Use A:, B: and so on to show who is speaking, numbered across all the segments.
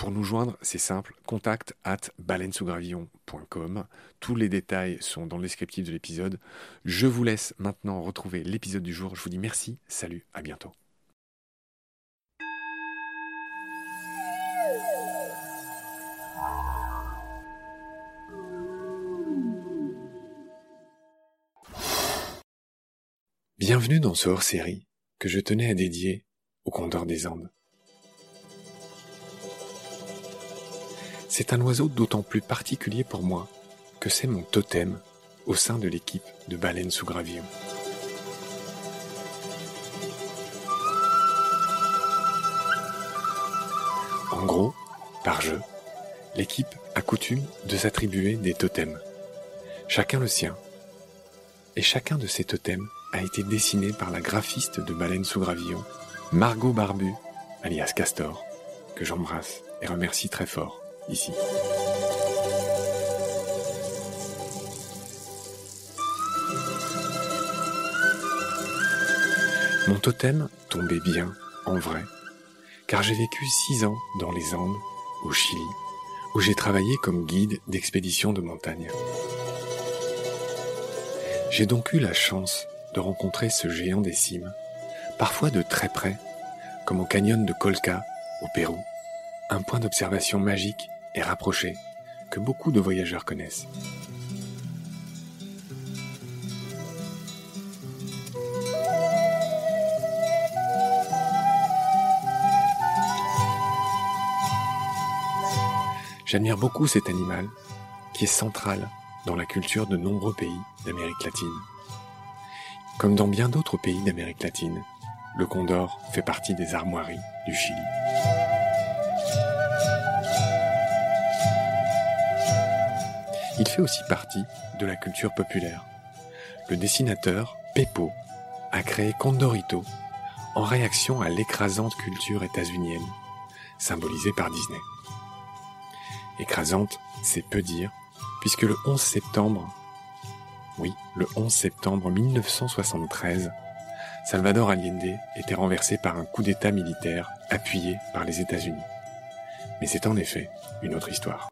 A: Pour nous joindre, c'est simple, contact at baleinesougravillon.com. Tous les détails sont dans le descriptif de l'épisode. Je vous laisse maintenant retrouver l'épisode du jour. Je vous dis merci, salut, à bientôt. Bienvenue dans ce hors-série que je tenais à dédier au Condor des Andes. C'est un oiseau d'autant plus particulier pour moi que c'est mon totem au sein de l'équipe de baleines sous gravillon. En gros, par jeu, l'équipe a coutume de s'attribuer des totems, chacun le sien. Et chacun de ces totems a été dessiné par la graphiste de baleines sous gravillon, Margot Barbu, alias Castor, que j'embrasse et remercie très fort Mon totem tombait bien, en vrai, car j'ai vécu six ans dans les Andes, au Chili, où j'ai travaillé comme guide d'expédition de montagne. J'ai donc eu la chance de rencontrer ce géant des cimes, parfois de très près, comme au canyon de Colca, au Pérou, un point d'observation magique et que beaucoup de voyageurs connaissent. J'admire beaucoup cet animal qui est central dans la culture de nombreux pays d'Amérique latine. Comme dans bien d'autres pays d'Amérique latine, le condor fait partie des armoiries du Chili. Il fait aussi partie de la culture populaire. Le dessinateur Peppo a créé Condorito en réaction à l'écrasante culture états-unienne, symbolisée par Disney. Écrasante, c'est peu dire, puisque le 11 septembre, oui, le 11 septembre 1973, Salvador Allende était renversé par un coup d'État militaire appuyé par les États-Unis. Mais c'est en effet une autre histoire.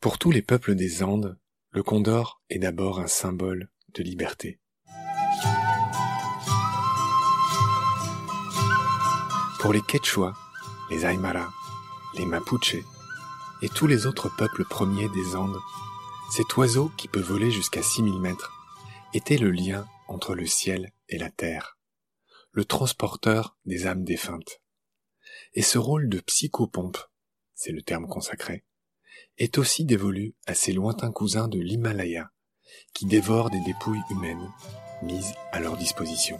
A: Pour tous les peuples des Andes, le condor est d'abord un symbole de liberté. Pour les Quechua, les Aymara, les Mapuche et tous les autres peuples premiers des Andes, cet oiseau qui peut voler jusqu'à 6000 mètres était le lien entre le ciel et la terre, le transporteur des âmes défuntes. Et ce rôle de psychopompe, c'est le terme consacré, est aussi dévolu à ses lointains cousins de l'Himalaya, qui dévorent des dépouilles humaines mises à leur disposition.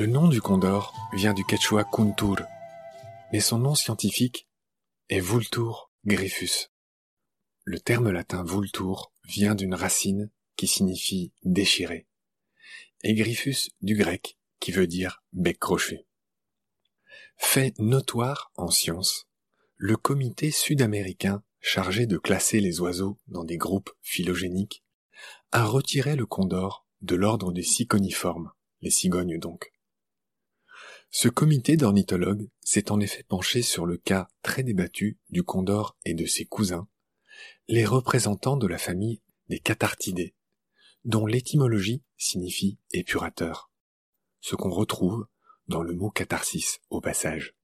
A: Le nom du condor vient du quechua kuntur, mais son nom scientifique est Vultur griffus. Le terme latin vultur vient d'une racine qui signifie déchirer, et griffus du grec qui veut dire bec crochu. Fait notoire en science, le comité sud-américain chargé de classer les oiseaux dans des groupes phylogéniques a retiré le condor de l'ordre des ciconiformes, les cigognes donc. Ce comité d'ornithologues s'est en effet penché sur le cas très débattu du condor et de ses cousins, les représentants de la famille des cathartidés, dont l'étymologie signifie épurateur, ce qu'on retrouve dans le mot catharsis au passage.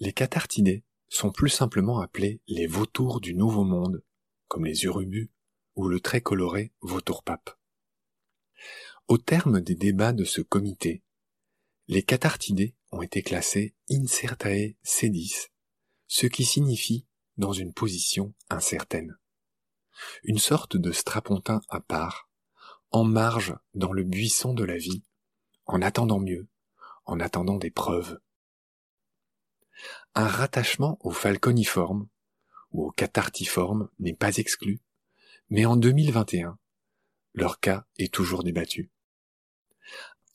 A: Les cathartidés sont plus simplement appelés les vautours du Nouveau Monde, comme les urubus ou le très coloré vautour-pape. Au terme des débats de ce comité, les cathartidés ont été classés incertae sedis, ce qui signifie dans une position incertaine. Une sorte de strapontin à part, en marge dans le buisson de la vie, en attendant mieux, en attendant des preuves. Un rattachement au falconiforme ou au cathartiforme n'est pas exclu, mais en 2021, leur cas est toujours débattu.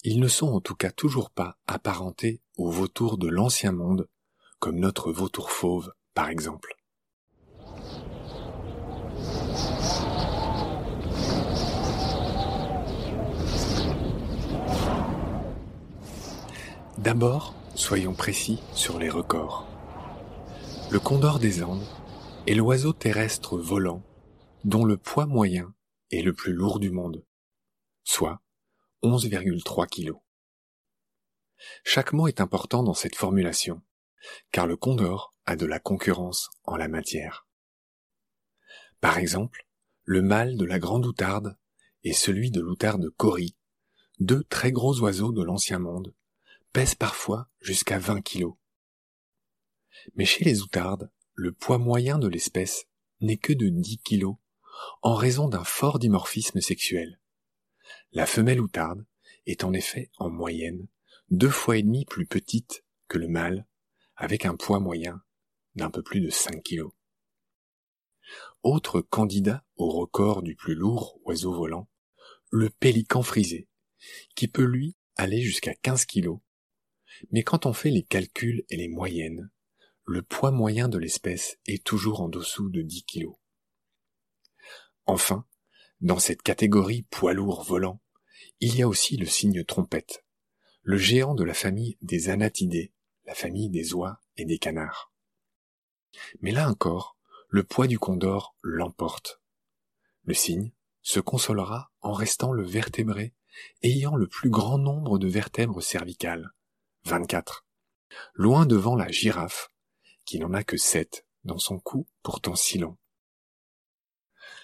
A: Ils ne sont en tout cas toujours pas apparentés aux vautours de l'ancien monde, comme notre vautour fauve, par exemple. D'abord, soyons précis sur les records. Le condor des Andes est l'oiseau terrestre volant dont le poids moyen est le plus lourd du monde, soit 11,3 kg. Chaque mot est important dans cette formulation, car le condor a de la concurrence en la matière. Par exemple, le mâle de la grande outarde et celui de l'outarde cori, deux très gros oiseaux de l'ancien monde, pèsent parfois jusqu'à 20 kg. Mais chez les outardes, le poids moyen de l'espèce n'est que de 10 kg en raison d'un fort dimorphisme sexuel. La femelle outarde est en effet en moyenne deux fois et demi plus petite que le mâle, avec un poids moyen d'un peu plus de 5 kg. Autre candidat au record du plus lourd oiseau volant, le pélican frisé, qui peut lui aller jusqu'à 15 kg. Mais quand on fait les calculs et les moyennes, le poids moyen de l'espèce est toujours en dessous de 10 kg. Enfin, dans cette catégorie poids lourd volant, il y a aussi le cygne trompette, le géant de la famille des anatidés, la famille des oies et des canards. Mais là encore, le poids du condor l'emporte. Le cygne se consolera en restant le vertébré ayant le plus grand nombre de vertèbres cervicales, 24, loin devant la girafe, qui n'en a que 7 dans son cou pourtant si long.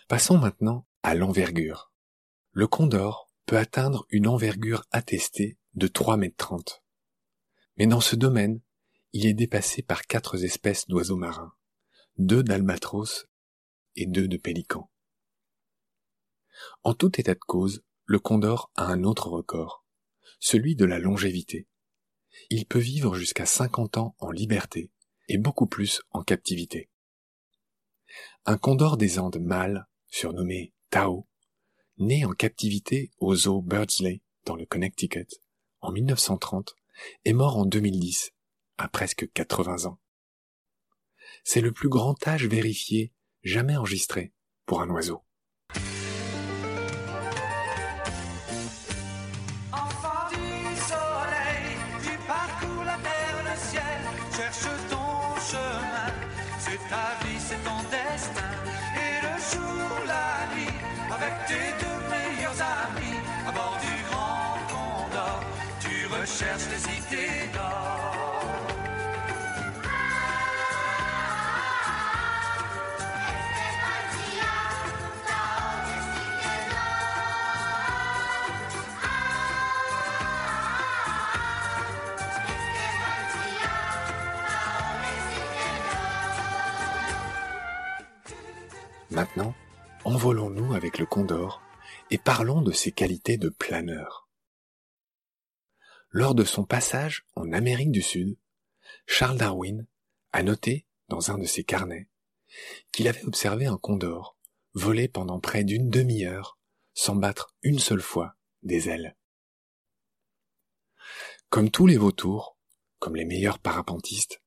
A: Passons maintenant à l'envergure. Le condor peut atteindre une envergure attestée de 3 mètres 30. Mais dans ce domaine, il est dépassé par quatre espèces d'oiseaux marins, deux d'albatros et deux de pélicans. En tout état de cause, le condor a un autre record, celui de la longévité. Il peut vivre jusqu'à 50 ans en liberté et beaucoup plus en captivité. Un condor des Andes mâle, surnommé Tao, né en captivité au zoo Birdsley dans le Connecticut en 1930, est mort en 2010, à presque 80 ans. C'est le plus grand âge vérifié jamais enregistré pour un oiseau. Maintenant, envolons-nous avec le condor et parlons de ses qualités de planeur. Lors de son passage en Amérique du Sud, Charles Darwin a noté dans un de ses carnets qu'il avait observé un condor voler pendant près d'une demi-heure sans battre une seule fois des ailes. Comme tous les vautours, comme les meilleurs parapentistes,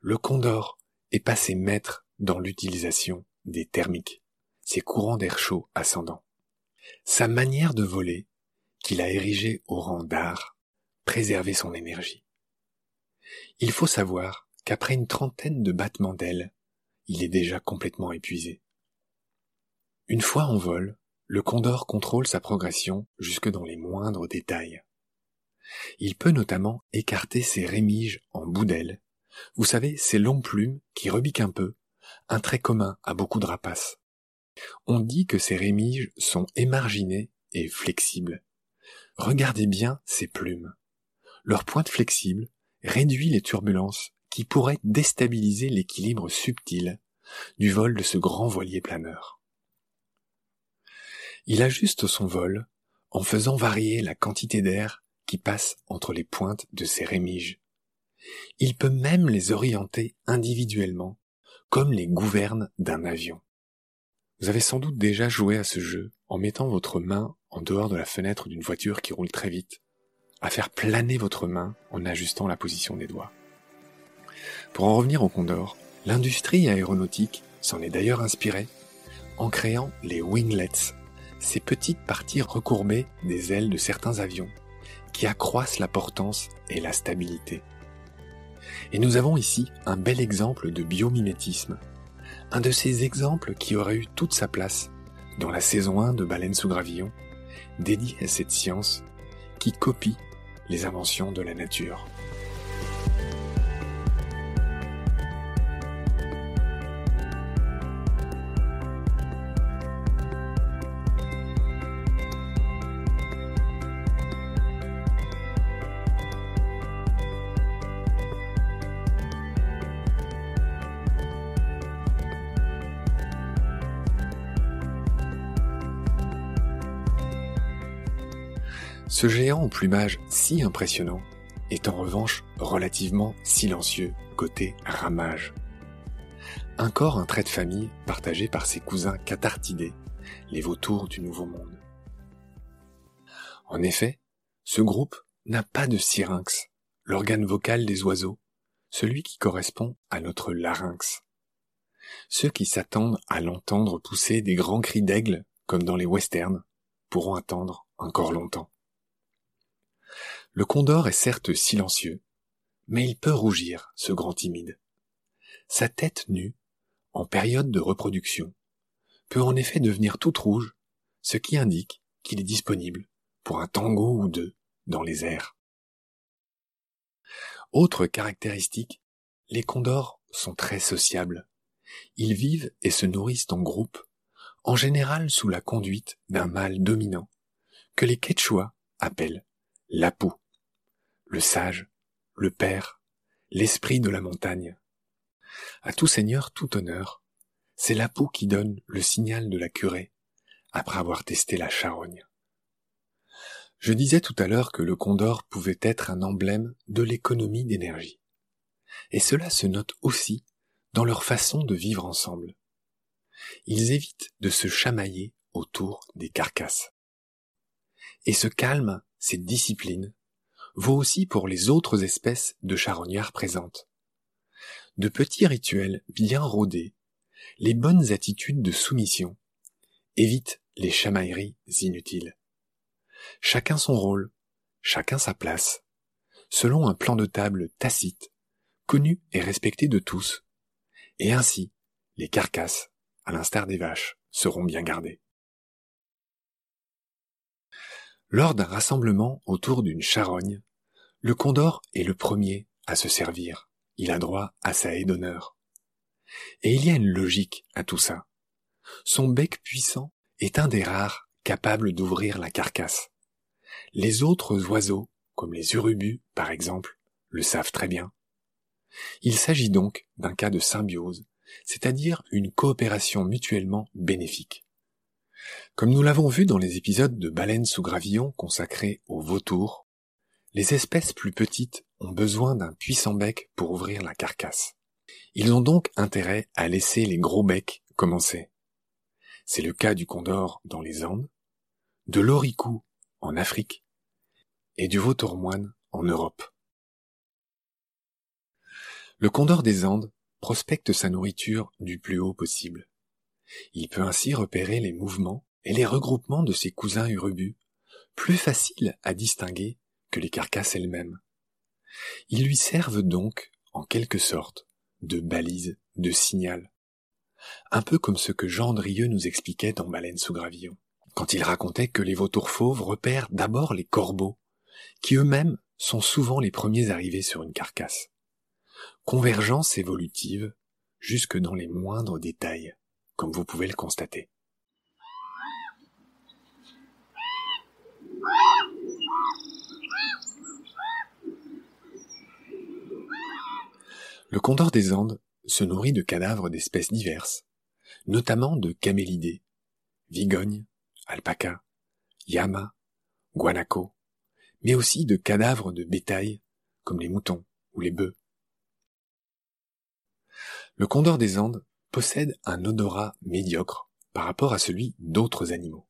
A: le condor est passé maître dans l'utilisation des thermiques, ces courants d'air chaud ascendants. Sa manière de voler, qu'il a érigée au rang d'art, préservait son énergie. Il faut savoir qu'après une trentaine de battements d'ailes, il est déjà complètement épuisé. Une fois en vol, le condor contrôle sa progression jusque dans les moindres détails. Il peut notamment écarter ses rémiges en bout d'aile, vous savez, ces longues plumes qui rebiquent un peu un trait commun à beaucoup de rapaces. On dit que ces rémiges sont émarginées et flexibles. Regardez bien ces plumes. Leur pointe flexible réduit les turbulences qui pourraient déstabiliser l'équilibre subtil du vol de ce grand voilier planeur. Il ajuste son vol en faisant varier la quantité d'air qui passe entre les pointes de ses rémiges. Il peut même les orienter individuellement comme les gouvernes d'un avion. Vous avez sans doute déjà joué à ce jeu en mettant votre main en dehors de la fenêtre d'une voiture qui roule très vite, à faire planer votre main en ajustant la position des doigts. Pour en revenir au Condor, l'industrie aéronautique s'en est d'ailleurs inspirée en créant les winglets, ces petites parties recourbées des ailes de certains avions qui accroissent la portance et la stabilité. Et nous avons ici un bel exemple de biomimétisme. Un de ces exemples qui aurait eu toute sa place dans la saison 1 de Baleine sous gravillon, dédiée à cette science qui copie les inventions de la nature. Ce géant au plumage si impressionnant est en revanche relativement silencieux côté ramage. Encore un trait de famille partagé par ses cousins cathartidés, les vautours du Nouveau Monde. En effet, ce groupe n'a pas de syrinx, l'organe vocal des oiseaux, celui qui correspond à notre larynx. Ceux qui s'attendent à l'entendre pousser des grands cris d'aigle, comme dans les westerns, pourront attendre encore longtemps. Le condor est certes silencieux, mais il peut rougir, ce grand timide. Sa tête nue, en période de reproduction, peut en effet devenir toute rouge, ce qui indique qu'il est disponible pour un tango ou deux dans les airs. Autre caractéristique, les condors sont très sociables. Ils vivent et se nourrissent en groupe, en général sous la conduite d'un mâle dominant, que les Quechua appellent l'apou le sage, le père, l'esprit de la montagne. À tout seigneur, tout honneur, c'est la peau qui donne le signal de la curée, après avoir testé la charogne. Je disais tout à l'heure que le condor pouvait être un emblème de l'économie d'énergie. Et cela se note aussi dans leur façon de vivre ensemble. Ils évitent de se chamailler autour des carcasses. Et ce calme, cette discipline, vaut aussi pour les autres espèces de charognards présentes. De petits rituels bien rodés, les bonnes attitudes de soumission évitent les chamailleries inutiles. Chacun son rôle, chacun sa place, selon un plan de table tacite, connu et respecté de tous, Et ainsi, les carcasses, à l'instar des vaches, seront bien gardées. Lors d'un rassemblement autour d'une charogne, le condor est le premier à se servir. Il a droit à sa haie d'honneur. Et il y a une logique à tout ça. Son bec puissant est un des rares capables d'ouvrir la carcasse. Les autres oiseaux, comme les urubus par exemple, le savent très bien. Il s'agit donc d'un cas de symbiose, c'est-à-dire une coopération mutuellement bénéfique. Comme nous l'avons vu dans les épisodes de Baleines sous gravillon consacrés aux vautours, les espèces plus petites ont besoin d'un puissant bec pour ouvrir la carcasse. Ils ont donc intérêt à laisser les gros becs commencer. C'est le cas du condor dans les Andes, de l'oricou en Afrique et du vautour moine en Europe. Le condor des Andes prospecte sa nourriture du plus haut possible. Il peut ainsi repérer les mouvements et les regroupements de ses cousins urubus, plus faciles à distinguer que les carcasses elles-mêmes. Ils lui servent donc, en quelque sorte, de balise, de signal. Un peu comme ce que Jean Drieux nous expliquait dans Baleine sous gravillon, quand il racontait que les vautours fauves repèrent d'abord les corbeaux, qui eux-mêmes sont souvent les premiers arrivés sur une carcasse. Convergence évolutive jusque dans les moindres détails, comme vous pouvez le constater. Le condor des Andes se nourrit de cadavres d'espèces diverses, notamment de camélidés, vigognes, alpacas, llamas, guanacos, mais aussi de cadavres de bétail comme les moutons ou les bœufs. Le condor des Andes possède un odorat médiocre par rapport à celui d'autres animaux.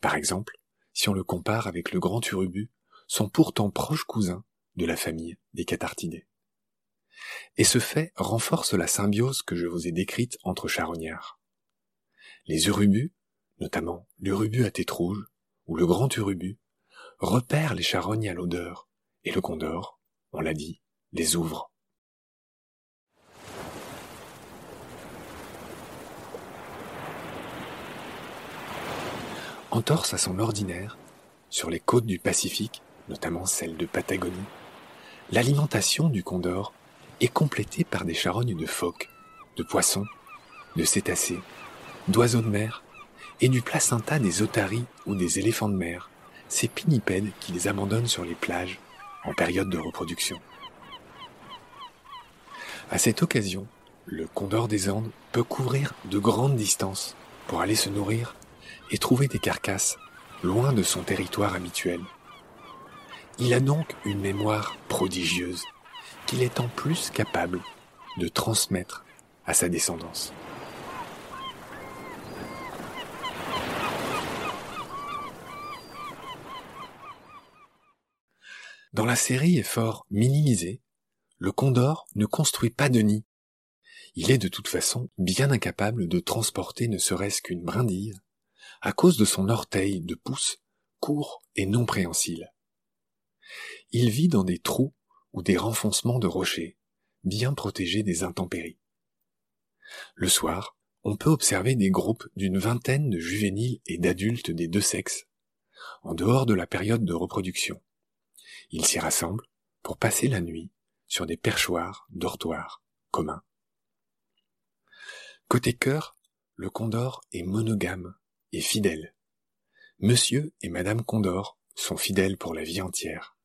A: Par exemple, si on le compare avec le grand urubu, sont pourtant proches cousins de la famille des cathartidés. Et ce fait renforce la symbiose que je vous ai décrite entre charognards. Les urubus, notamment l'urubu à tête rouge ou le grand urubu, repèrent les charognes à l'odeur, et le condor, on l'a dit, les ouvre. Entorse à son ordinaire, sur les côtes du Pacifique, notamment celle de Patagonie, l'alimentation du condor est complété par des charognes de phoques, de poissons, de cétacés, d'oiseaux de mer et du placenta des otaries ou des éléphants de mer, ces pinnipèdes qui les abandonnent sur les plages en période de reproduction. À cette occasion, le condor des Andes peut couvrir de grandes distances pour aller se nourrir et trouver des carcasses loin de son territoire habituel. Il a donc une mémoire prodigieuse qu'il est en plus capable de transmettre à sa descendance. Dans la série Effort minimisé, le condor ne construit pas de nid. Il est de toute façon bien incapable de transporter ne serait-ce qu'une brindille à cause de son orteil de pouce court et non préhensile. Il vit dans des trous ou des renfoncements de rochers, bien protégés des intempéries. Le soir, on peut observer des groupes d'une vingtaine de juvéniles et d'adultes des deux sexes, en dehors de la période de reproduction. Ils s'y rassemblent pour passer la nuit sur des perchoirs, dortoirs communs. Côté cœur, le condor est monogame et fidèle. Monsieur et Madame Condor sont fidèles pour la vie entière.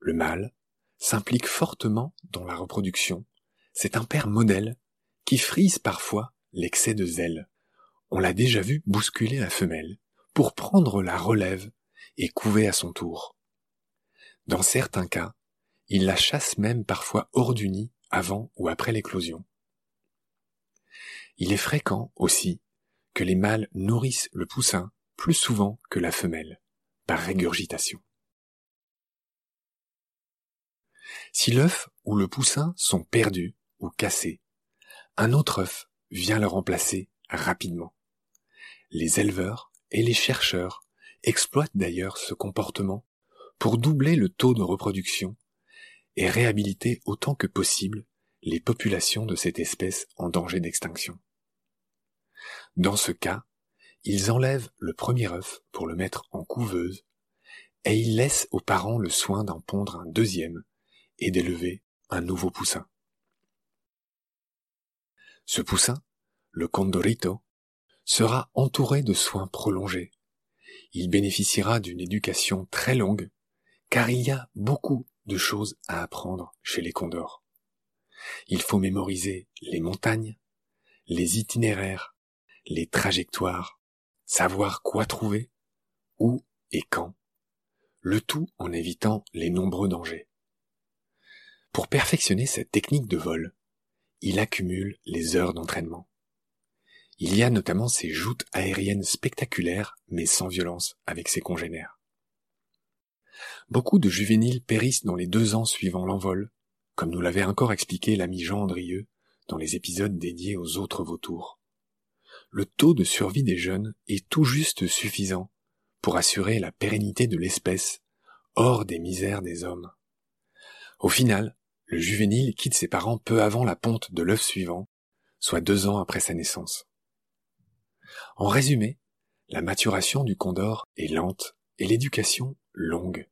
A: Le mâle s'implique fortement dans la reproduction. C'est un père modèle qui frise parfois l'excès de zèle. On l'a déjà vu bousculer la femelle pour prendre la relève et couver à son tour. Dans certains cas, il la chasse même parfois hors du nid avant ou après l'éclosion. Il est fréquent aussi que les mâles nourrissent le poussin plus souvent que la femelle, par régurgitation. Si l'œuf ou le poussin sont perdus ou cassés, un autre œuf vient le remplacer rapidement. Les éleveurs et les chercheurs exploitent d'ailleurs ce comportement pour doubler le taux de reproduction et réhabiliter autant que possible les populations de cette espèce en danger d'extinction. Dans ce cas, ils enlèvent le premier œuf pour le mettre en couveuse, et ils laissent aux parents le soin d'en pondre un deuxième et d'élever un nouveau poussin. Ce poussin, le condorito, sera entouré de soins prolongés. Il bénéficiera d'une éducation très longue, car il y a beaucoup de choses à apprendre chez les condors. Il faut mémoriser les montagnes, les itinéraires, les trajectoires, savoir quoi trouver, où et quand, le tout en évitant les nombreux dangers. Pour perfectionner cette technique de vol, il accumule les heures d'entraînement. Il y a notamment ces joutes aériennes spectaculaires mais sans violence avec ses congénères. Beaucoup de juvéniles périssent dans les deux ans suivant l'envol, comme nous l'avait encore expliqué l'ami Jean Andrieux dans les épisodes dédiés aux autres vautours. Le taux de survie des jeunes est tout juste suffisant pour assurer la pérennité de l'espèce hors des misères des hommes. Au final, le juvénile quitte ses parents peu avant la ponte de l'œuf suivant, soit deux ans après sa naissance. En résumé, la maturation du condor est lente et l'éducation longue.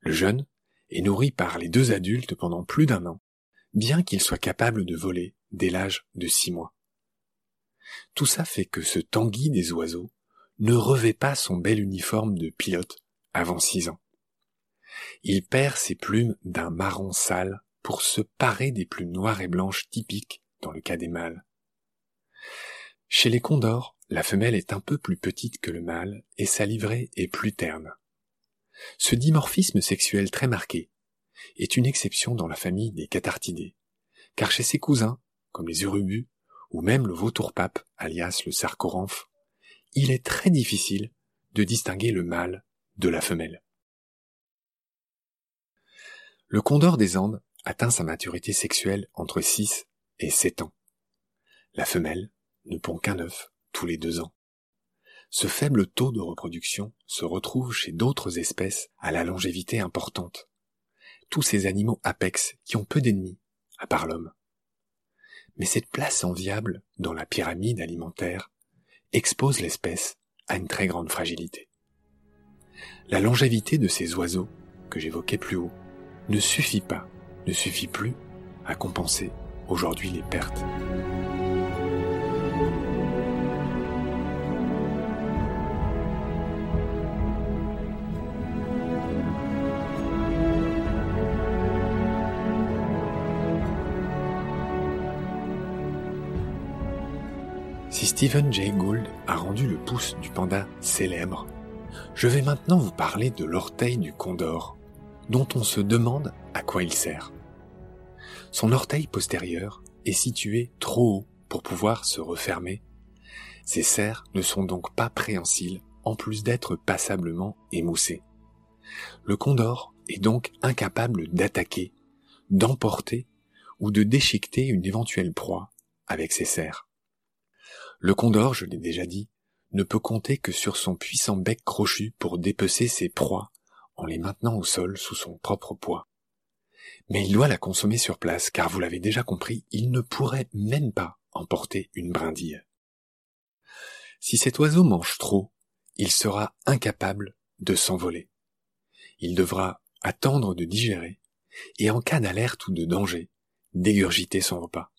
A: Le jeune est nourri par les deux adultes pendant plus d'un an, bien qu'il soit capable de voler dès l'âge de six mois. Tout ça fait que ce tanguy des oiseaux ne revêt pas son bel uniforme de pilote avant six ans. Il perd ses plumes d'un marron sale pour se parer des plumes noires et blanches typiques dans le cas des mâles. Chez les condors, la femelle est un peu plus petite que le mâle et sa livrée est plus terne. Ce dimorphisme sexuel très marqué est une exception dans la famille des cathartidés, car chez ses cousins, comme les urubus, ou même le vautour-pape, alias le sarcoramphe, il est très difficile de distinguer le mâle de la femelle. Le condor des Andes atteint sa maturité sexuelle entre 6 et 7 ans. La femelle ne pond qu'un œuf tous les deux ans. Ce faible taux de reproduction se retrouve chez d'autres espèces à la longévité importante. Tous ces animaux apex qui ont peu d'ennemis, à part l'homme. Mais cette place enviable dans la pyramide alimentaire expose l'espèce à une très grande fragilité. La longévité de ces oiseaux, que j'évoquais plus haut, ne suffit pas, ne suffit plus à compenser aujourd'hui les pertes. Si Stephen Jay Gould a rendu le pouce du panda célèbre, je vais maintenant vous parler de l'orteil du condor, dont on se demande à quoi il sert. Son orteil postérieur est situé trop haut pour pouvoir se refermer. Ses serres ne sont donc pas préhensiles en plus d'être passablement émoussés. Le condor est donc incapable d'attaquer, d'emporter ou de déchiqueter une éventuelle proie avec ses serres. Le condor, je l'ai déjà dit, ne peut compter que sur son puissant bec crochu pour dépecer ses proies en les maintenant au sol sous son propre poids. Mais il doit la consommer sur place, car vous l'avez déjà compris, il ne pourrait même pas emporter une brindille. Si cet oiseau mange trop, il sera incapable de s'envoler. Il devra attendre de digérer, et en cas d'alerte ou de danger, dégurgiter son repas.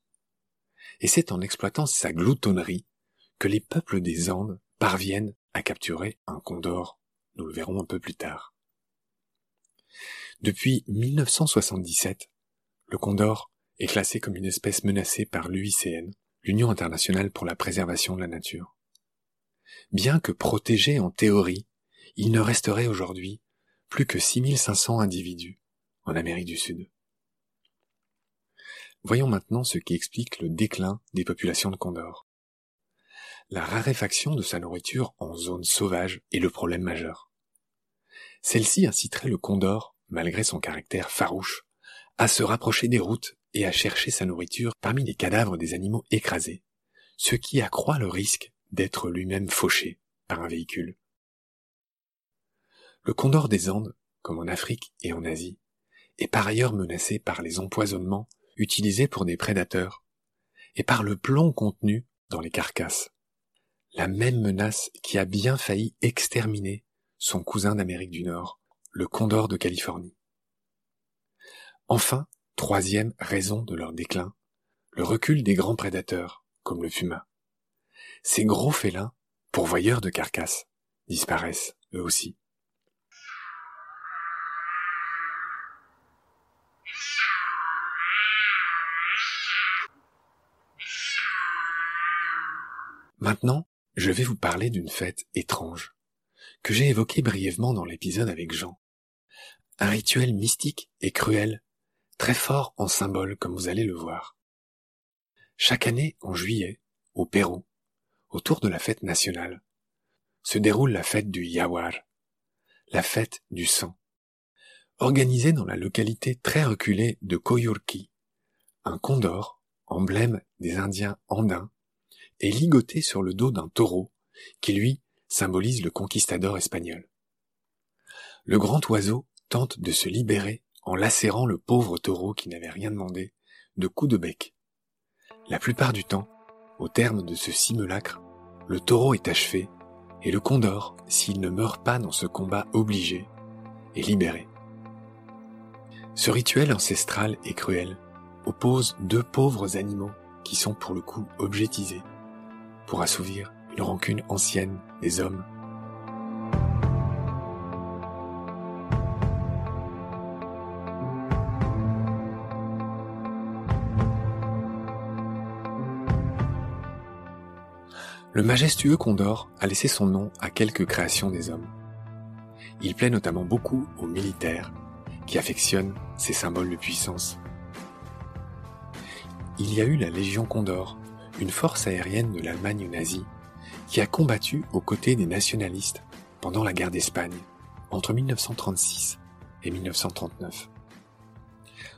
A: Et c'est en exploitant sa gloutonnerie que les peuples des Andes parviennent à capturer un condor. Nous le verrons un peu plus tard. Depuis 1977, le condor est classé comme une espèce menacée par l'UICN, l'Union internationale pour la préservation de la nature. Bien que protégé en théorie, il ne resterait aujourd'hui plus que 6500 individus en Amérique du Sud. Voyons maintenant ce qui explique le déclin des populations de condors la raréfaction de sa nourriture en zone sauvage est le problème majeur. Celle-ci inciterait le condor, malgré son caractère farouche, à se rapprocher des routes et à chercher sa nourriture parmi les cadavres des animaux écrasés, ce qui accroît le risque d'être lui-même fauché par un véhicule. Le condor des Andes, comme en Afrique et en Asie, est par ailleurs menacé par les empoisonnements utilisés pour des prédateurs, et par le plomb contenu dans les carcasses. La même menace qui a bien failli exterminer son cousin d'Amérique du Nord, le condor de Californie. Enfin, troisième raison de leur déclin, le recul des grands prédateurs, comme le puma. Ces gros félins, pourvoyeurs de carcasses, disparaissent eux aussi. Maintenant, je vais vous parler d'une fête étrange, que j'ai évoquée brièvement dans l'épisode avec Jean. Un rituel mystique et cruel, très fort en symbole comme vous allez le voir. Chaque année, en juillet, au Pérou, autour de la fête nationale, se déroule la fête du Yawar, la fête du sang, organisée dans la localité très reculée de Coyurqui, un condor, emblème des Indiens andins, est ligoté sur le dos d'un taureau, qui lui symbolise le conquistador espagnol. Le grand oiseau tente de se libérer en lacérant le pauvre taureau qui n'avait rien demandé de coups de bec. La plupart du temps, au terme de ce simulacre, le taureau est achevé et le condor, s'il ne meurt pas dans ce combat obligé, est libéré. Ce rituel ancestral et cruel oppose deux pauvres animaux qui sont pour le coup objetisés pour assouvir une rancune ancienne des hommes. Le majestueux Condor a laissé son nom à quelques créations des hommes. Il plaît notamment beaucoup aux militaires, qui affectionnent ces symboles de puissance. Il y a eu la Légion Condor, une force aérienne de l'Allemagne nazie qui a combattu aux côtés des nationalistes pendant la guerre d'Espagne entre 1936 et 1939.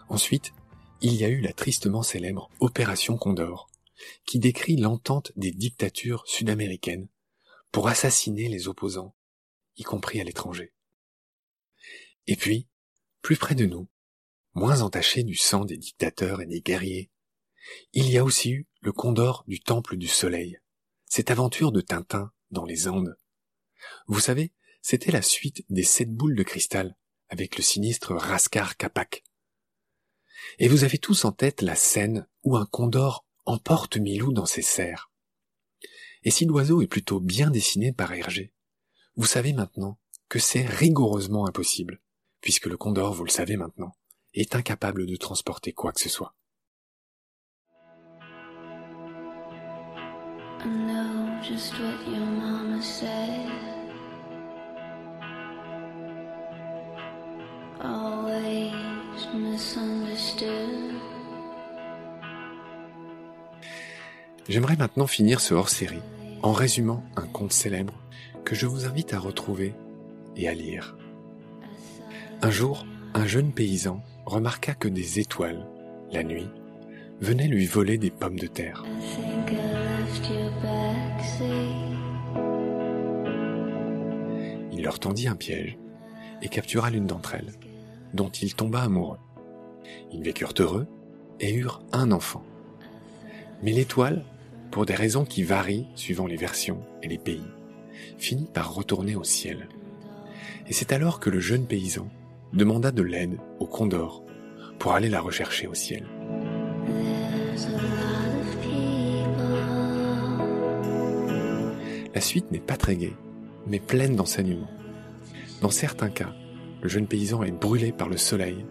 A: Ensuite, il y a eu la tristement célèbre Opération Condor, qui décrit l'entente des dictatures sud-américaines pour assassiner les opposants, y compris à l'étranger. Et puis, plus près de nous, moins entaché du sang des dictateurs et des guerriers, il y a aussi eu le condor du Temple du Soleil, cette aventure de Tintin dans les Andes. Vous savez, c'était la suite des sept boules de cristal avec le sinistre Rascar Capac. Et vous avez tous en tête la scène où un condor emporte Milou dans ses serres. Et si l'oiseau est plutôt bien dessiné par Hergé, vous savez maintenant que c'est rigoureusement impossible, puisque le condor, vous le savez maintenant, est incapable de transporter quoi que ce soit. J'aimerais maintenant finir ce hors-série en résumant un conte célèbre que je vous invite à retrouver et à lire. Un jour, un jeune paysan remarqua que des étoiles, la nuit, venaient lui voler des pommes de terre. Il leur tendit un piège et captura l'une d'entre elles, dont il tomba amoureux. Ils vécurent heureux et eurent un enfant. Mais l'étoile, pour des raisons qui varient suivant les versions et les pays, finit par retourner au ciel. Et c'est alors que le jeune paysan demanda de l'aide au condor pour aller la rechercher au ciel. La suite n'est pas très gaie, mais pleine d'enseignements. Dans certains cas, le jeune paysan est brûlé par le soleil,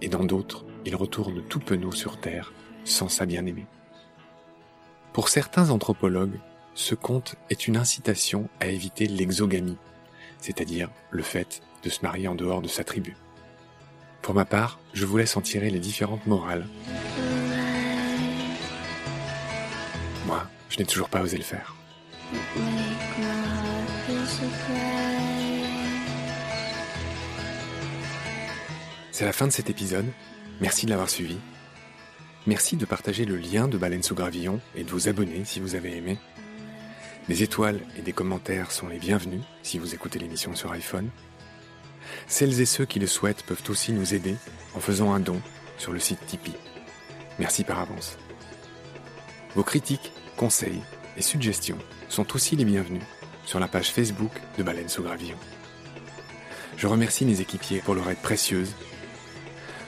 A: et dans d'autres, il retourne tout penaud sur Terre, sans sa bien-aimée. Pour certains anthropologues, ce conte est une incitation à éviter l'exogamie, c'est-à-dire le fait de se marier en dehors de sa tribu. Pour ma part, je vous laisse en tirer les différentes morales. Moi, je n'ai toujours pas osé le faire. C'est la fin de cet épisode. Merci de l'avoir suivi. Merci de partager le lien de Baleine sous Gravillon et de vous abonner si vous avez aimé. Des étoiles et des commentaires sont les bienvenus si vous écoutez l'émission sur iPhone. Celles et ceux qui le souhaitent peuvent aussi nous aider en faisant un don sur le site Tipeee. Merci par avance. Vos critiques, conseils et suggestions sont aussi les bienvenus sur la page Facebook de Baleine sous Gravillon. Je remercie mes équipiers pour leur aide précieuse.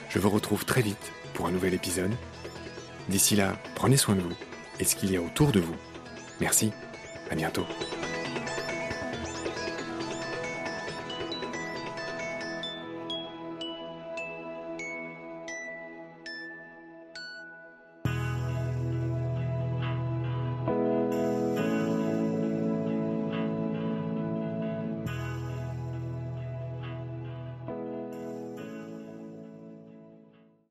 A: Je vous retrouve très vite pour un nouvel épisode. D'ici là, prenez soin de vous et ce qu'il y a autour de vous. Merci, à bientôt.